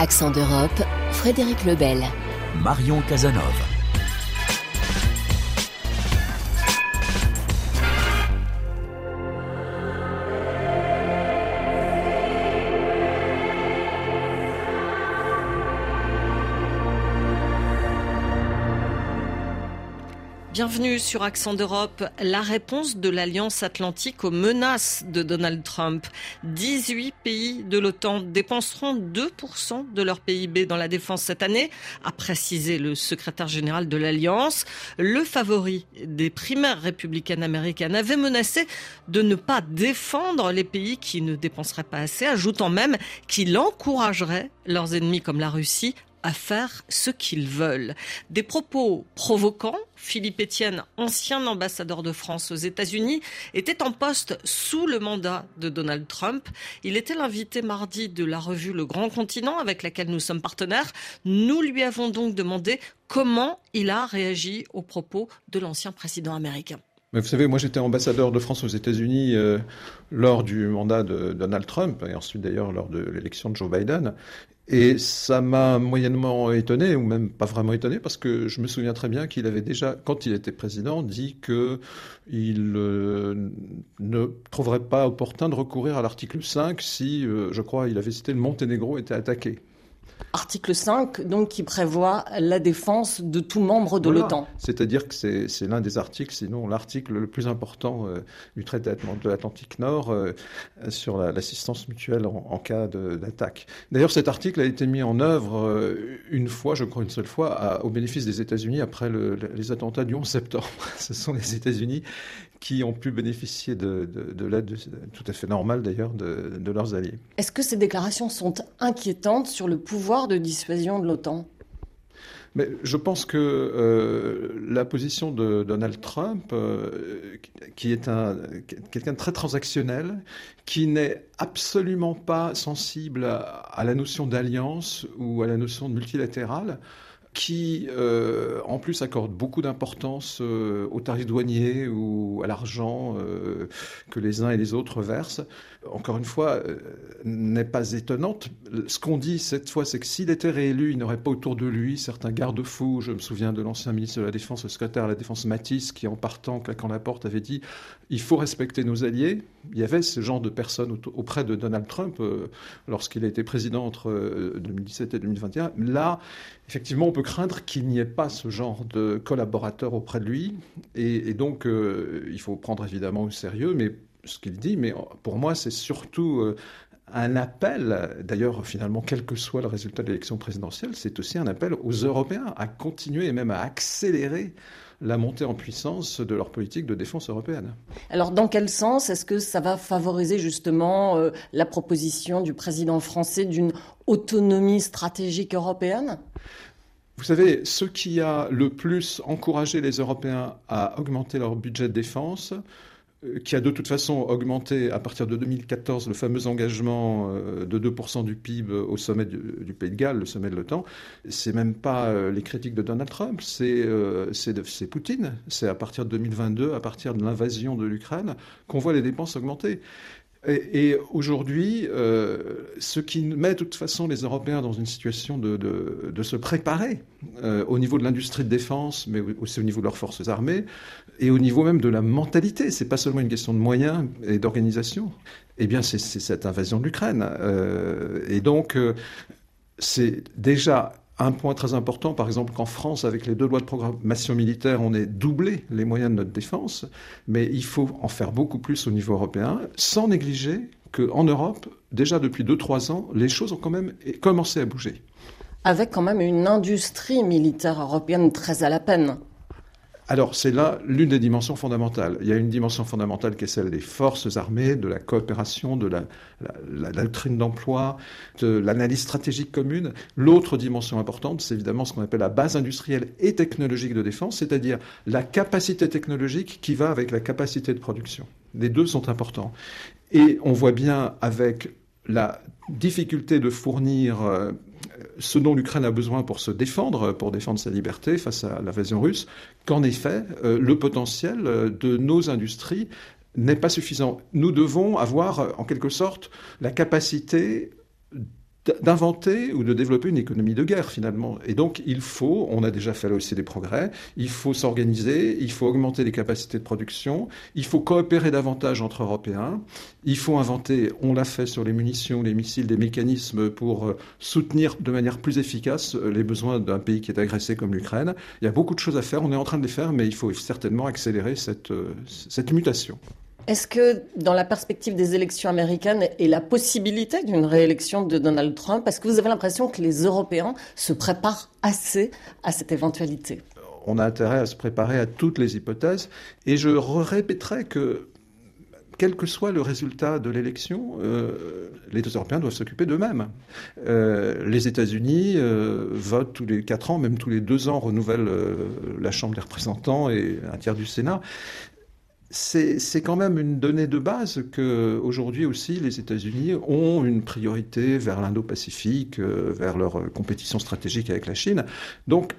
Accent d'Europe, Frédéric Lebel. Marion Casanova. Bienvenue sur Accent d'Europe. La réponse de l'Alliance Atlantique aux menaces de Donald Trump. 18 pays de l'OTAN dépenseront 2% de leur PIB dans la défense cette année, a précisé le secrétaire général de l'Alliance. Le favori des primaires républicaines américaines avait menacé de ne pas défendre les pays qui ne dépenseraient pas assez, ajoutant même qu'il encouragerait leurs ennemis comme la Russie à faire ce qu'ils veulent. Des propos provoquants. Philippe Etienne, ancien ambassadeur de France aux États-Unis, était en poste sous le mandat de Donald Trump. Il était l'invité mardi de la revue Le Grand Continent avec laquelle nous sommes partenaires. Nous lui avons donc demandé comment il a réagi aux propos de l'ancien président américain. Vous savez, moi j'étais ambassadeur de France aux États-Unis euh, lors du mandat de Donald Trump et ensuite d'ailleurs lors de l'élection de Joe Biden. Et ça m'a moyennement étonné, ou même pas vraiment étonné, parce que je me souviens très bien qu'il avait déjà, quand il était président, dit que il euh, ne trouverait pas opportun de recourir à l'article 5 si, euh, je crois, il avait cité le Monténégro était attaqué. Article 5, donc, qui prévoit la défense de tout membre de l'OTAN. C'est-à-dire que c'est l'un des articles, sinon l'article le plus important euh, du traité de l'Atlantique Nord euh, sur l'assistance mutuelle en, cas d'attaque. D'ailleurs, cet article a été mis en œuvre euh, une fois, je crois une seule fois, au bénéfice des États-Unis après les attentats du 11 septembre. Ce sont les États-Unis qui ont pu bénéficier de, l'aide tout à fait normale d'ailleurs de, leurs alliés. Est-ce que ces déclarations sont inquiétantes sur le pouvoir de dissuasion de l'OTAN? Je pense que euh, la position de Donald Trump, euh, qui est un, quelqu'un de très transactionnel, qui n'est absolument pas sensible à la notion d'alliance ou à la notion de multilatérale, qui euh, en plus accorde beaucoup d'importance euh, aux tarifs douaniers ou à l'argent euh, que les uns et les autres versent, encore une fois, n'est pas étonnante. Ce qu'on dit cette fois, c'est que s'il était réélu, il n'aurait pas autour de lui certains garde-fous. Je me souviens de l'ancien ministre de la Défense, le secrétaire à la Défense Matisse, qui en partant, claquant la porte, avait dit il faut respecter nos alliés. Il y avait ce genre de personnes auprès de Donald Trump lorsqu'il a été président entre 2017 et 2021. Là, effectivement, on peut craindre qu'il n'y ait pas ce genre de collaborateur auprès de lui. Et, donc, euh, il faut prendre évidemment au sérieux, ce qu'il dit, mais pour moi, c'est surtout euh, un appel, d'ailleurs finalement quel que soit le résultat de l'élection présidentielle, c'est aussi un appel aux Européens à continuer et même à accélérer la montée en puissance de leur politique de défense européenne. Alors dans quel sens est-ce que ça va favoriser justement euh, la proposition du président français d'une autonomie stratégique européenne? Vous savez, ce qui a le plus encouragé les Européens à augmenter leur budget de défense, qui a de toute façon augmenté à partir de 2014 le fameux engagement euh, de 2% du PIB au sommet du, Pays de Galles, le sommet de l'OTAN, c'est même pas euh, les critiques de Donald Trump, c'est c'est Poutine. C'est à partir de 2022, à partir de l'invasion de l'Ukraine, qu'on voit les dépenses augmenter. Et, aujourd'hui, euh, ce qui met de toute façon les Européens dans une situation de, se préparer euh, au niveau de l'industrie de défense, mais aussi au niveau de leurs forces armées, et au niveau même de la mentalité. C'est pas seulement une question de moyens et d'organisation. Eh bien, c'est cette invasion de l'Ukraine. Euh, et donc, c'est déjà un point très important, par exemple, qu'en France, avec les deux lois de programmation militaire, on ait doublé les moyens de notre défense, mais il faut en faire beaucoup plus au niveau européen, sans négliger qu'en Europe, déjà depuis 2-3 ans, les choses ont quand même commencé à bouger. Avec quand même une industrie militaire européenne très à la peine. Alors, c'est là l'une des dimensions fondamentales. Il y a une dimension fondamentale qui est celle des forces armées, de la coopération, de la, doctrine d'emploi, de l'analyse stratégique commune. L'autre dimension importante, c'est évidemment ce qu'on appelle la base industrielle et technologique de défense, c'est-à-dire la capacité technologique qui va avec la capacité de production. Les deux sont importants. Et on voit bien avec la difficulté de fournir euh, ce dont l'Ukraine a besoin pour se défendre, pour défendre sa liberté face à l'invasion russe, qu'en effet, euh, le potentiel euh, de nos industries n'est pas suffisant. Nous devons avoir, en quelque sorte, la capacité d'inventer ou de développer une économie de guerre finalement. Et donc il faut, on a déjà fait là aussi des progrès, il faut s'organiser, il faut augmenter les capacités de production, il faut coopérer davantage entre Européens, il faut inventer, on l'a fait sur les munitions, les missiles, des mécanismes pour euh, soutenir de manière plus efficace euh, les besoins d'un pays qui est agressé comme l'Ukraine. Il y a beaucoup de choses à faire, on est en train de les faire, mais il faut certainement accélérer cette, euh, cette mutation. Est-ce que dans la perspective des élections américaines et la possibilité d'une réélection de Donald Trump, est-ce que vous avez l'impression que les Européens se préparent assez à cette éventualité? On a intérêt à se préparer à toutes les hypothèses. Et je répéterai que quel que soit le résultat de l'élection, euh, les Européens doivent s'occuper d'eux-mêmes. Euh, les États-Unis euh, votent tous les quatre ans, même tous les deux ans, renouvellent la Chambre des représentants et un tiers du Sénat c'est quand même une donnée de base que aujourd'hui aussi les États-Unis ont une priorité vers l'Indo-Pacifique, euh, vers leur compétition stratégique avec la Chine. Donc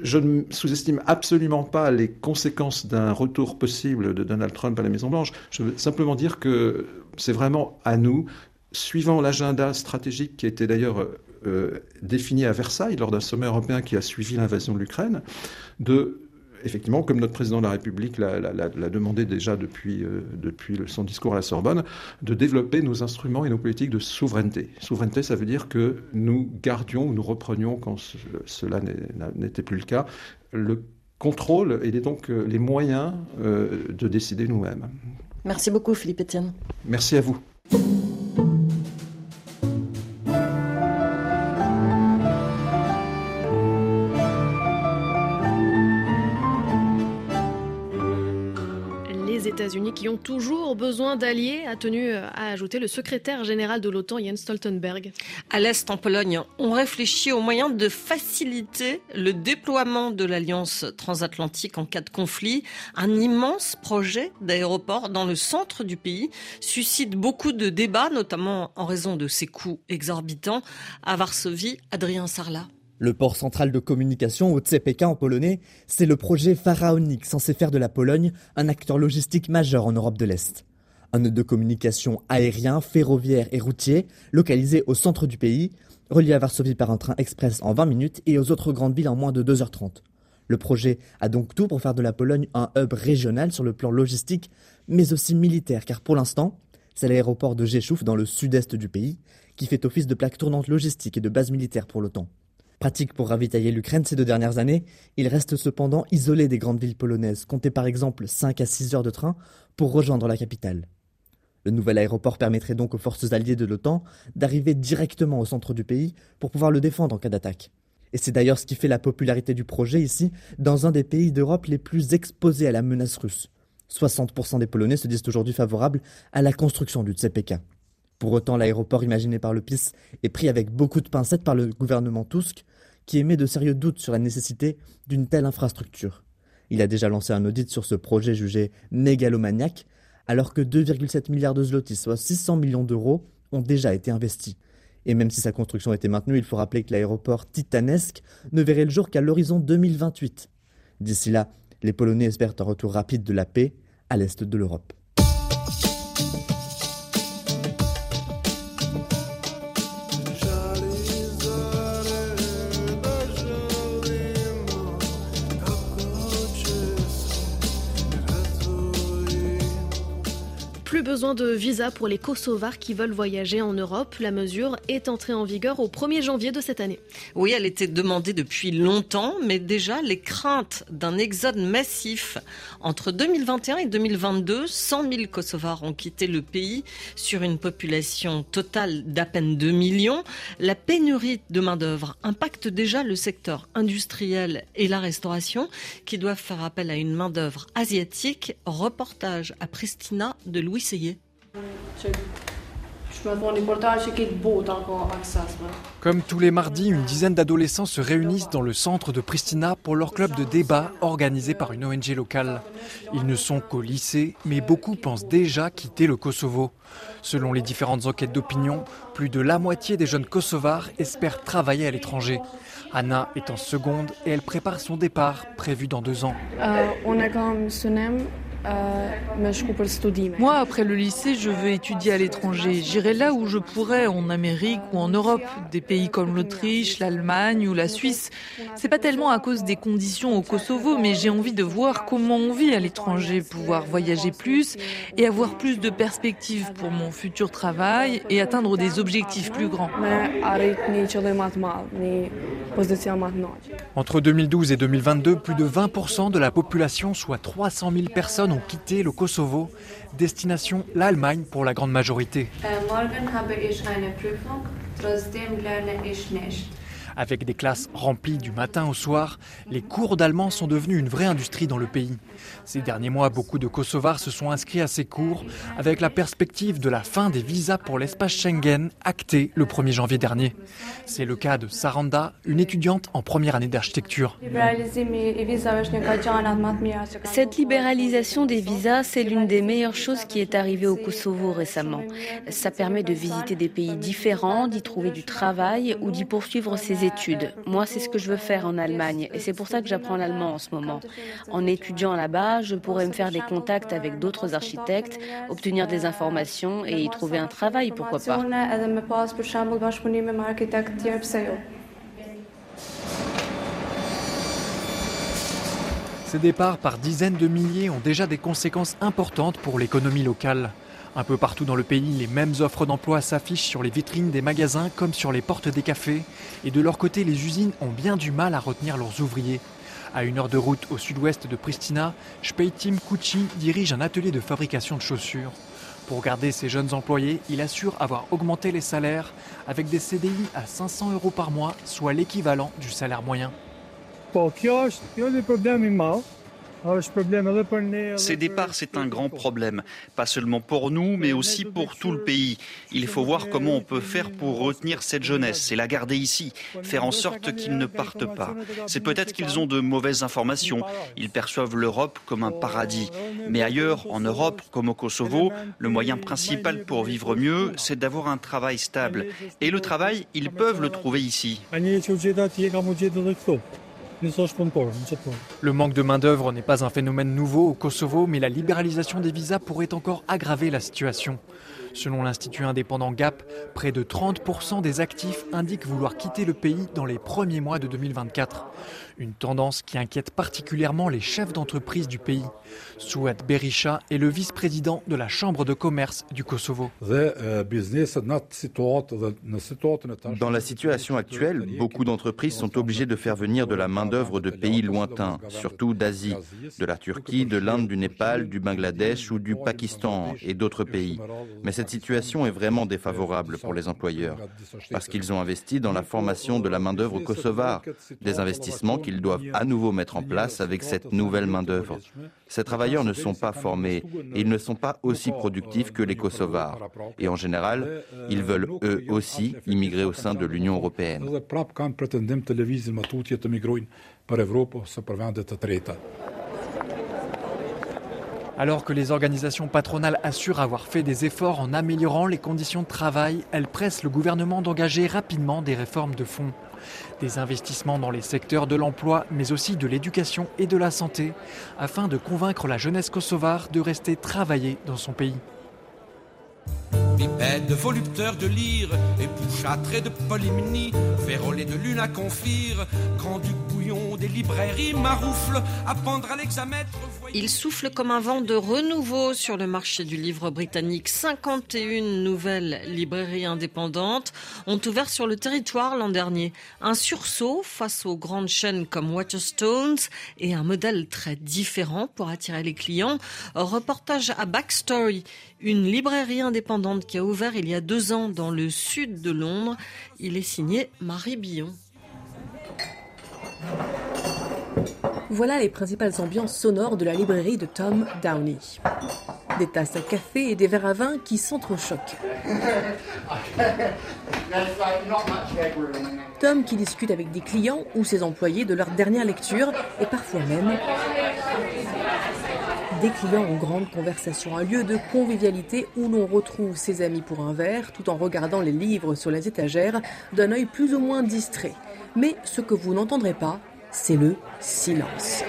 je ne sous-estime absolument pas les conséquences d'un retour possible de Donald Trump à la Maison-Blanche. Je veux simplement dire que c'est vraiment à nous, suivant l'agenda stratégique qui été d'ailleurs euh, défini à Versailles lors d'un sommet européen qui a suivi l'invasion de l'Ukraine, de effectivement, comme notre président de la République l'a demandé déjà depuis, euh, depuis son discours à la Sorbonne, de développer nos instruments et nos politiques de souveraineté. Souveraineté, ça veut dire que nous gardions ou nous reprenions, quand cela n'était plus le cas, le contrôle et donc euh, les moyens euh, de décider nous-mêmes. Merci beaucoup, Philippe Etienne. Merci à vous. Qui ont toujours besoin d'alliés, a tenu à ajouter le secrétaire général de l'OTAN, Jens Stoltenberg. À l'Est, en Pologne, on réfléchit aux moyens de faciliter le déploiement de l'Alliance transatlantique en cas de conflit. Un immense projet d'aéroport dans le centre du pays suscite beaucoup de débats, notamment en raison de ses coûts exorbitants. À Varsovie, Adrien Sarlat. Le port central de communication, au CPK en polonais, c'est le projet pharaonique censé faire de la Pologne un acteur logistique majeur en Europe de l'Est. Un nœud de communication aérien, ferroviaire et routier, localisé au centre du pays, relié à Varsovie par un train express en 20 minutes et aux autres grandes villes en moins de 2h30. Le projet a donc tout pour faire de la Pologne un hub régional sur le plan logistique, mais aussi militaire, car pour l'instant, c'est l'aéroport de Rzeszów dans le sud-est du pays qui fait office de plaque tournante logistique et de base militaire pour l'OTAN. Pratique pour ravitailler l'Ukraine ces deux dernières années, il reste cependant isolé des grandes villes polonaises, comptez par exemple 5 à 6 heures de train pour rejoindre la capitale. Le nouvel aéroport permettrait donc aux forces alliées de l'OTAN d'arriver directement au centre du pays pour pouvoir le défendre en cas d'attaque. Et c'est d'ailleurs ce qui fait la popularité du projet ici, dans un des pays d'Europe les plus exposés à la menace russe. 60% des Polonais se disent aujourd'hui favorables à la construction du CPK. Pour autant, l'aéroport imaginé par le PIS est pris avec beaucoup de pincettes par le gouvernement Tusk, qui émet de sérieux doutes sur la nécessité d'une telle infrastructure. Il a déjà lancé un audit sur ce projet jugé mégalomaniaque, alors que 2,7 milliards de zloty, soit 600 millions d'euros, ont déjà été investis. Et même si sa construction était maintenue, il faut rappeler que l'aéroport titanesque ne verrait le jour qu'à l'horizon 2028. D'ici là, les Polonais espèrent un retour rapide de la paix à l'est de l'Europe. Besoin de visa pour les Kosovars qui veulent voyager en Europe. La mesure est entrée en vigueur au 1er janvier de cette année. Oui, elle était demandée depuis longtemps, mais déjà les craintes d'un exode massif. Entre 2021 et 2022, 100 000 Kosovars ont quitté le pays sur une population totale d'à peine 2 millions. La pénurie de main-d'œuvre impacte déjà le secteur industriel et la restauration qui doivent faire appel à une main-d'œuvre asiatique. Reportage à Pristina de Louis comme tous les mardis, une dizaine d'adolescents se réunissent dans le centre de Pristina pour leur club de débat organisé par une ONG locale. Ils ne sont qu'au lycée, mais beaucoup pensent déjà quitter le Kosovo. Selon les différentes enquêtes d'opinion, plus de la moitié des jeunes kosovars espèrent travailler à l'étranger. Anna est en seconde et elle prépare son départ prévu dans deux ans. Euh, on a comme Moi, après le lycée, je veux étudier à l'étranger. J'irai là où je pourrais, en Amérique ou en Europe, des pays comme l'Autriche, l'Allemagne ou la Suisse. C'est pas tellement à cause des conditions au Kosovo, mais j'ai envie de voir comment on vit à l'étranger, pouvoir voyager plus et avoir plus de perspectives pour mon futur travail et atteindre des objectifs plus grands. Entre 2012 et 2022, plus de 20% de la population, soit 300 000 personnes, ont quitté le Kosovo. Destination l'Allemagne pour la grande majorité. Avec des classes remplies du matin au soir, les cours d'allemand sont devenus une vraie industrie dans le pays. Ces derniers mois, beaucoup de Kosovars se sont inscrits à ces cours avec la perspective de la fin des visas pour l'espace Schengen actée le 1er janvier dernier. C'est le cas de Saranda, une étudiante en première année d'architecture. Cette libéralisation des visas, c'est l'une des meilleures choses qui est arrivée au Kosovo récemment. Ça permet de visiter des pays différents, d'y trouver du travail ou d'y poursuivre ses études moi, c'est ce que je veux faire en Allemagne et c'est pour ça que j'apprends l'allemand en ce moment. En étudiant là-bas, je pourrais me faire des contacts avec d'autres architectes, obtenir des informations et y trouver un travail, pourquoi pas. Ces départs par dizaines de milliers ont déjà des conséquences importantes pour l'économie locale. Un peu partout dans le pays, les mêmes offres d'emploi s'affichent sur les vitrines des magasins comme sur les portes des cafés. Et de leur côté, les usines ont bien du mal à retenir leurs ouvriers. À une heure de route au sud-ouest de Pristina, Speitim Kuchi dirige un atelier de fabrication de chaussures. Pour garder ses jeunes employés, il assure avoir augmenté les salaires avec des CDI à 500 euros par mois, soit l'équivalent du salaire moyen. Ces départs, c'est un grand problème, pas seulement pour nous, mais aussi pour tout le pays. Il faut voir comment on peut faire pour retenir cette jeunesse. et la garder ici, faire en sorte qu'ils ne partent pas. C'est peut-être qu'ils ont de mauvaises informations, ils perçoivent l'Europe comme un paradis. Mais ailleurs, en Europe, comme au Kosovo, le moyen principal pour vivre mieux, c'est d'avoir un travail stable. Et le travail, ils peuvent le trouver ici. Le manque de main-d'œuvre n'est pas un phénomène nouveau au Kosovo, mais la libéralisation des visas pourrait encore aggraver la situation. Selon l'Institut indépendant GAP, près de 30% des actifs indiquent vouloir quitter le pays dans les premiers mois de 2024. Une tendance qui inquiète particulièrement les chefs d'entreprise du pays. Souad Berisha est le vice-président de la Chambre de commerce du Kosovo. Dans la situation actuelle, beaucoup d'entreprises sont obligées de faire venir de la main-d'œuvre de pays lointains, surtout d'Asie, de la Turquie, de l'Inde, du Népal, du Bangladesh ou du Pakistan et d'autres pays. Mais cette situation est vraiment défavorable pour les employeurs, parce qu'ils ont investi dans la formation de la main-d'œuvre kosovare, des investissements qu'ils doivent à nouveau mettre en place avec cette nouvelle main-d'œuvre. Ces travailleurs ne sont pas formés et ils ne sont pas aussi productifs que les Kosovars. Et en général, ils veulent eux aussi immigrer au sein de l'Union européenne. Alors que les organisations patronales assurent avoir fait des efforts en améliorant les conditions de travail, elles pressent le gouvernement d'engager rapidement des réformes de fond. Des investissements dans les secteurs de l'emploi, mais aussi de l'éducation et de la santé, afin de convaincre la jeunesse kosovare de rester travailler dans son pays. De lyre, de polymnie, de lune à grand duc bouillon des librairies, maroufle. Il souffle comme un vent de renouveau sur le marché du livre britannique. 51 nouvelles librairies indépendantes ont ouvert sur le territoire l'an dernier. Un sursaut face aux grandes chaînes comme Waterstones et un modèle très différent pour attirer les clients. Reportage à Backstory, une librairie indépendante qui a ouvert il y a deux ans dans le sud de Londres. Il est signé Marie Billon. Voilà les principales ambiances sonores de la librairie de Tom Downey. Des tasses à café et des verres à vin qui s'entrechoquent. Tom qui discute avec des clients ou ses employés de leur dernière lecture et parfois même des clients en grande conversation, un lieu de convivialité où l'on retrouve ses amis pour un verre tout en regardant les livres sur les étagères d'un œil plus ou moins distrait. Mais ce que vous n'entendrez pas, c'est le silence.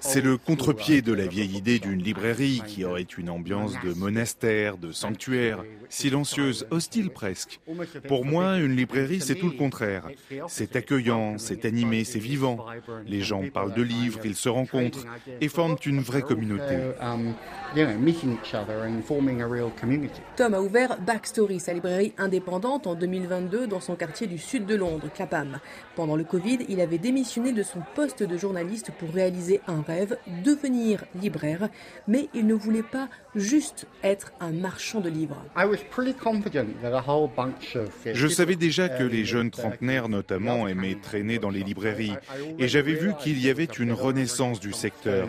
C'est le contre-pied de la vieille idée d'une librairie qui aurait une ambiance de monastère, de sanctuaire, silencieuse, hostile presque. Pour moi, une librairie, c'est tout le contraire. C'est accueillant, c'est animé, c'est vivant. Les gens parlent de livres, ils se rencontrent et forment une vraie communauté. Tom a ouvert Backstory, sa librairie indépendante, en 2022 dans son quartier du sud de Londres, Clapham. Pendant le Covid, il avait démissionné de son poste de journaliste pour réaliser un rêve, devenir libraire, mais il ne voulait pas juste être un marchand de livres. Je savais déjà que les jeunes trentenaires notamment aimaient traîner dans les librairies et j'avais vu qu'il y avait une renaissance du secteur.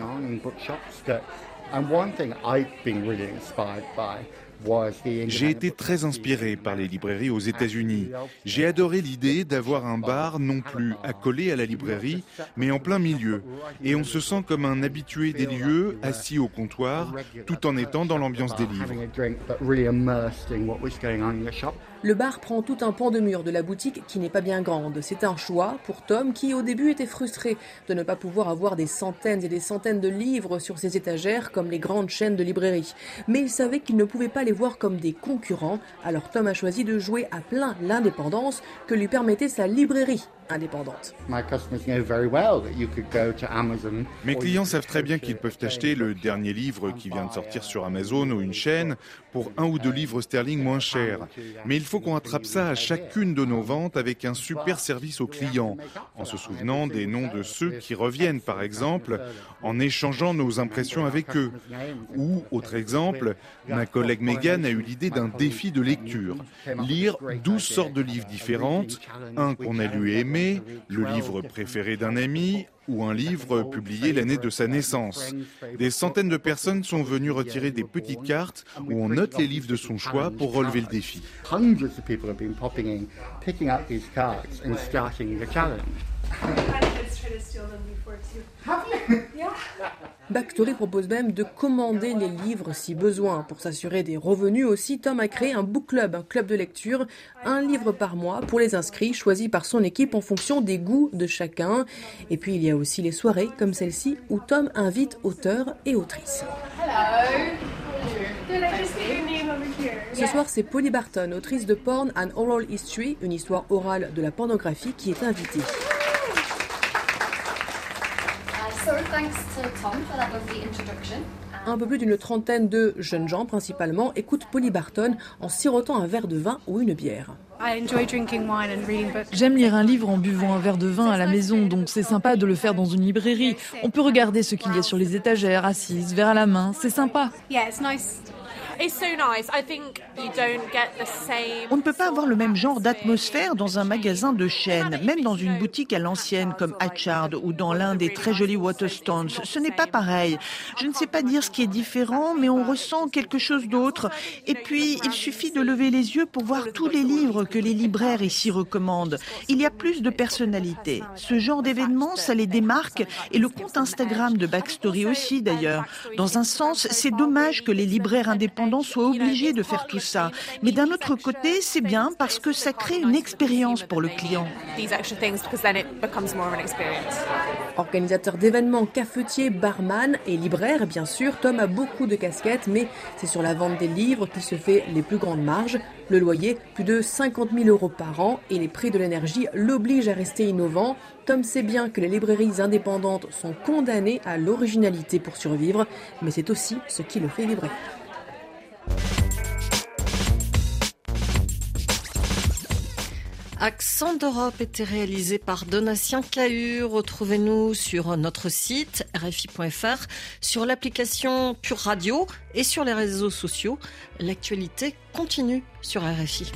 J'ai été très inspiré par les librairies aux États-Unis. J'ai adoré l'idée d'avoir un bar non plus accolé à la librairie, mais en plein milieu. Et on se sent comme un habitué des lieux, assis au comptoir, tout en étant dans l'ambiance des livres. Le bar prend tout un pan de mur de la boutique qui n'est pas bien grande. C'est un choix pour Tom qui au début était frustré de ne pas pouvoir avoir des centaines et des centaines de livres sur ses étagères comme les grandes chaînes de librairie. Mais il savait qu'il ne pouvait pas les voir comme des concurrents, alors Tom a choisi de jouer à plein l'indépendance que lui permettait sa librairie indépendante. Mes clients savent très bien qu'ils peuvent acheter le dernier livre qui vient de sortir sur Amazon ou une chaîne pour un ou deux livres sterling moins cher. Mais il faut qu'on attrape ça à chacune de nos ventes avec un super service aux clients, en se souvenant des noms de ceux qui reviennent par exemple, en échangeant nos impressions avec eux. Ou, autre exemple, ma collègue Megan a eu l'idée d'un défi de lecture. Lire 12 sortes de livres différentes, un qu'on a lu et aimé, le livre préféré d'un ami ou un livre publié l'année de sa naissance. Des centaines de personnes sont venues retirer des petites cartes où on note les livres de son choix pour relever le défi. Backstory propose même de commander les livres si besoin. Pour s'assurer des revenus aussi, Tom a créé un book club, un club de lecture, un livre par mois pour les inscrits, choisis par son équipe en fonction des goûts de chacun. Et puis il y a aussi les soirées comme celle-ci où Tom invite auteurs et autrices. Ce soir, c'est Polly Barton, autrice de Porn and Oral History, une histoire orale de la pornographie, qui est invitée. Un peu plus d'une trentaine de jeunes gens, principalement, écoutent Polly Barton en sirotant un verre de vin ou une bière. J'aime lire un livre en buvant un verre de vin à la maison, donc c'est sympa de le faire dans une librairie. On peut regarder ce qu'il y a sur les étagères, assise, verre à la main, c'est sympa. On ne peut pas avoir le même genre d'atmosphère dans un magasin de chaîne, même dans une boutique à l'ancienne comme Hatchard ou dans l'un des très jolis Waterstones. Ce n'est pas pareil. Je ne sais pas dire ce qui est différent, mais on ressent quelque chose d'autre. Et puis, il suffit de lever les yeux pour voir tous les livres que les libraires ici recommandent. Il y a plus de personnalité. Ce genre d'événement, ça les démarque et le compte Instagram de Backstory aussi d'ailleurs. Dans un sens, c'est dommage que les libraires indépendants soit obligé de faire tout ça. Mais d'un autre côté, c'est bien parce que ça crée une expérience pour le client. Organisateur d'événements, cafetier, barman et libraire, bien sûr, Tom a beaucoup de casquettes, mais c'est sur la vente des livres qu'il se fait les plus grandes marges. Le loyer, plus de 50 000 euros par an, et les prix de l'énergie l'obligent à rester innovant. Tom sait bien que les librairies indépendantes sont condamnées à l'originalité pour survivre, mais c'est aussi ce qui le fait vibrer. Accent d'Europe était réalisé par Donatien Cahur. Retrouvez-nous sur notre site rfi.fr, sur l'application Pure Radio et sur les réseaux sociaux. L'actualité continue sur RFI.